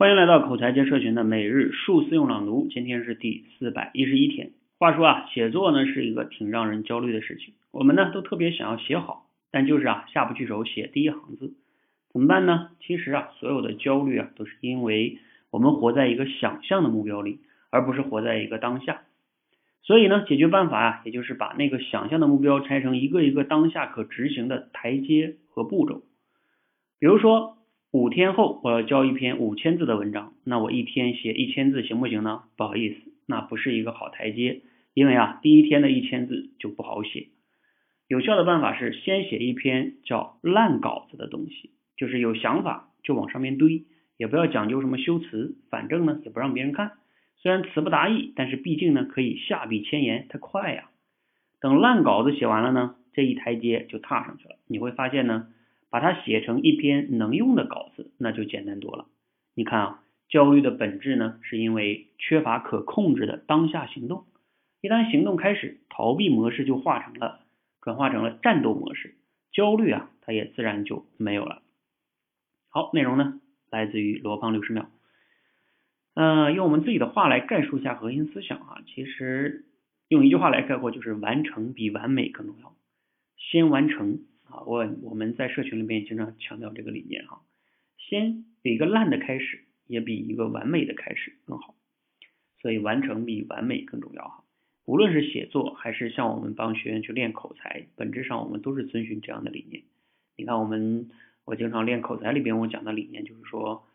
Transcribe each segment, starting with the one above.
欢迎来到口才界社群的每日数字用朗读，今天是第四百一十一天。话说啊，写作呢是一个挺让人焦虑的事情，我们呢都特别想要写好，但就是啊下不去手写第一行字，怎么办呢？其实啊，所有的焦虑啊都是因为我们活在一个想象的目标里，而不是活在一个当下。所以呢，解决办法啊，也就是把那个想象的目标拆成一个一个当下可执行的台阶和步骤，比如说。五天后我要交一篇五千字的文章，那我一天写一千字行不行呢？不好意思，那不是一个好台阶，因为啊，第一天的一千字就不好写。有效的办法是先写一篇叫烂稿子的东西，就是有想法就往上面堆，也不要讲究什么修辞，反正呢也不让别人看。虽然词不达意，但是毕竟呢可以下笔千言，它快呀。等烂稿子写完了呢，这一台阶就踏上去了。你会发现呢。把它写成一篇能用的稿子，那就简单多了。你看啊，焦虑的本质呢，是因为缺乏可控制的当下行动。一旦行动开始，逃避模式就化成了转化成了战斗模式，焦虑啊，它也自然就没有了。好，内容呢，来自于罗胖六十秒。嗯，用我们自己的话来概述一下核心思想啊，其实用一句话来概括，就是完成比完美更重要。先完成。啊，我我们在社群里面经常强调这个理念哈，先有一个烂的开始，也比一个完美的开始更好，所以完成比完美更重要哈。无论是写作还是像我们帮学员去练口才，本质上我们都是遵循这样的理念。你看我们我经常练口才里边我讲的理念就是说，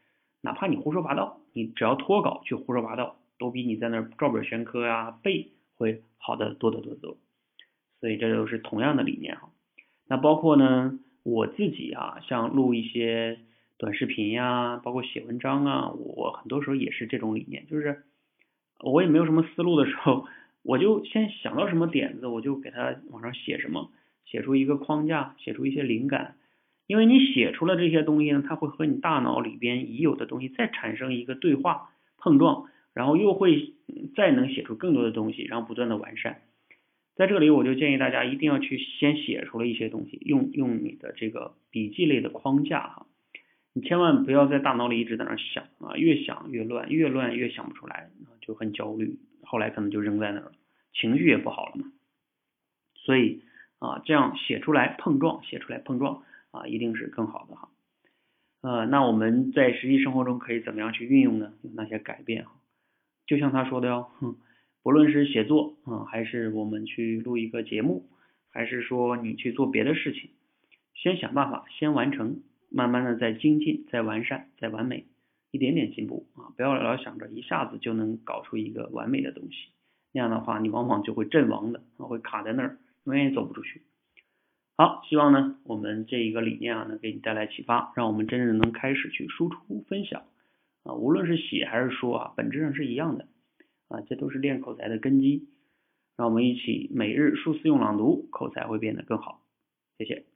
哪怕你胡说八道，你只要脱稿去胡说八道，都比你在那照本宣科呀背会好的多得多得多。所以这都是同样的理念哈。那包括呢，我自己啊，像录一些短视频呀，包括写文章啊，我很多时候也是这种理念，就是我也没有什么思路的时候，我就先想到什么点子，我就给它往上写什么，写出一个框架，写出一些灵感。因为你写出了这些东西呢，它会和你大脑里边已有的东西再产生一个对话碰撞，然后又会再能写出更多的东西，然后不断的完善。在这里，我就建议大家一定要去先写出来一些东西，用用你的这个笔记类的框架哈，你千万不要在大脑里一直在那想啊，越想越乱，越乱越想不出来，就很焦虑，后来可能就扔在那儿了，情绪也不好了嘛。所以啊，这样写出来碰撞，写出来碰撞啊，一定是更好的哈。呃，那我们在实际生活中可以怎么样去运用呢？有那些改变哈？就像他说的哟，哼。不论是写作啊，还是我们去录一个节目，还是说你去做别的事情，先想办法，先完成，慢慢的再精进，再完善，再完美，一点点进步啊！不要老想着一下子就能搞出一个完美的东西，那样的话你往往就会阵亡的，会卡在那儿，永远也走不出去。好，希望呢我们这一个理念啊能给你带来启发，让我们真正能开始去输出分享啊，无论是写还是说啊，本质上是一样的。啊，这都是练口才的根基，让我们一起每日数次用朗读，口才会变得更好。谢谢。